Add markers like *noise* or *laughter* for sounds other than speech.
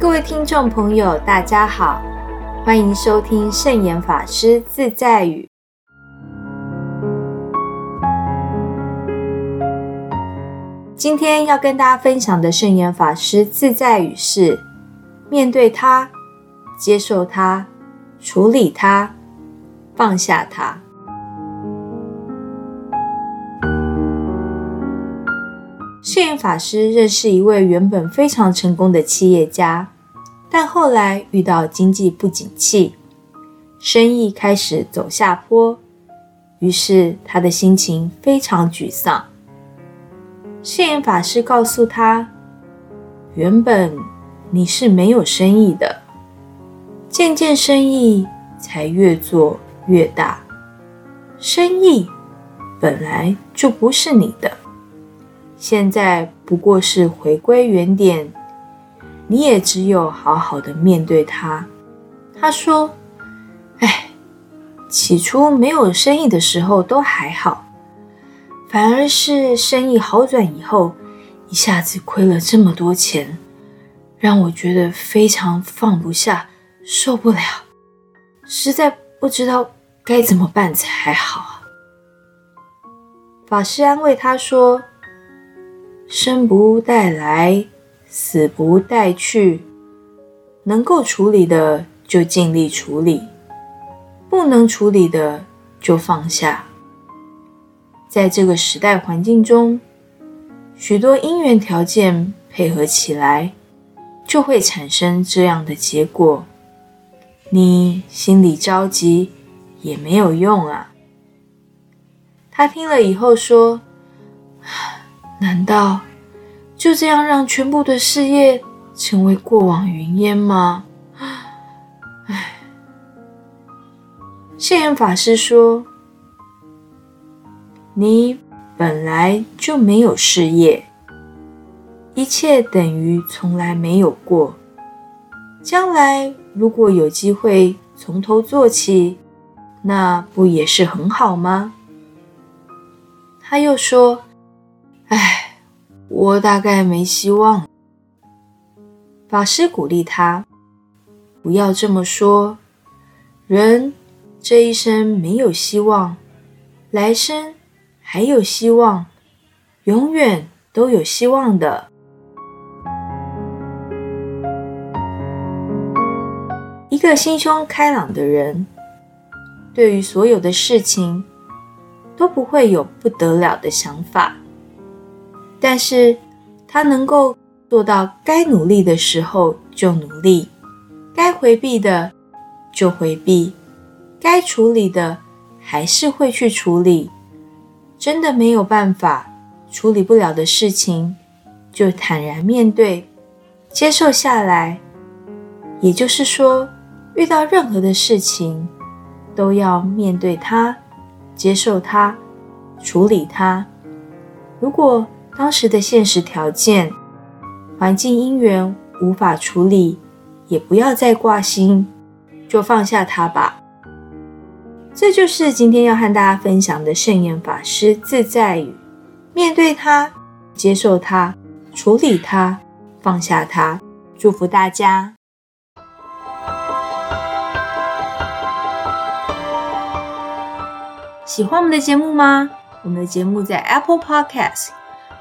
各位听众朋友，大家好，欢迎收听圣严法师自在语。今天要跟大家分享的圣严法师自在语是：面对它，接受它，处理它，放下它。圣严法师认识一位原本非常成功的企业家。但后来遇到经济不景气，生意开始走下坡，于是他的心情非常沮丧。释言法师告诉他：“原本你是没有生意的，渐渐生意才越做越大。生意本来就不是你的，现在不过是回归原点。”你也只有好好的面对他。他说：“哎，起初没有生意的时候都还好，反而是生意好转以后，一下子亏了这么多钱，让我觉得非常放不下，受不了，实在不知道该怎么办才好啊。”法师安慰他说：“生不带来。”死不带去，能够处理的就尽力处理，不能处理的就放下。在这个时代环境中，许多因缘条件配合起来，就会产生这样的结果。你心里着急也没有用啊。他听了以后说：“ *sighs* 难道？”就这样让全部的事业成为过往云烟吗？唉，谢言法师说：“你本来就没有事业，一切等于从来没有过。将来如果有机会从头做起，那不也是很好吗？”他又说：“唉。”我大概没希望。法师鼓励他：“不要这么说，人这一生没有希望，来生还有希望，永远都有希望的。一个心胸开朗的人，对于所有的事情都不会有不得了的想法。”但是，他能够做到该努力的时候就努力，该回避的就回避，该处理的还是会去处理。真的没有办法处理不了的事情，就坦然面对，接受下来。也就是说，遇到任何的事情，都要面对它，接受它，处理它。如果当时的现实条件、环境因缘无法处理，也不要再挂心，就放下它吧。这就是今天要和大家分享的圣严法师自在语：面对它，接受它，处理它，放下它。祝福大家！喜欢我们的节目吗？我们的节目在 Apple Podcast。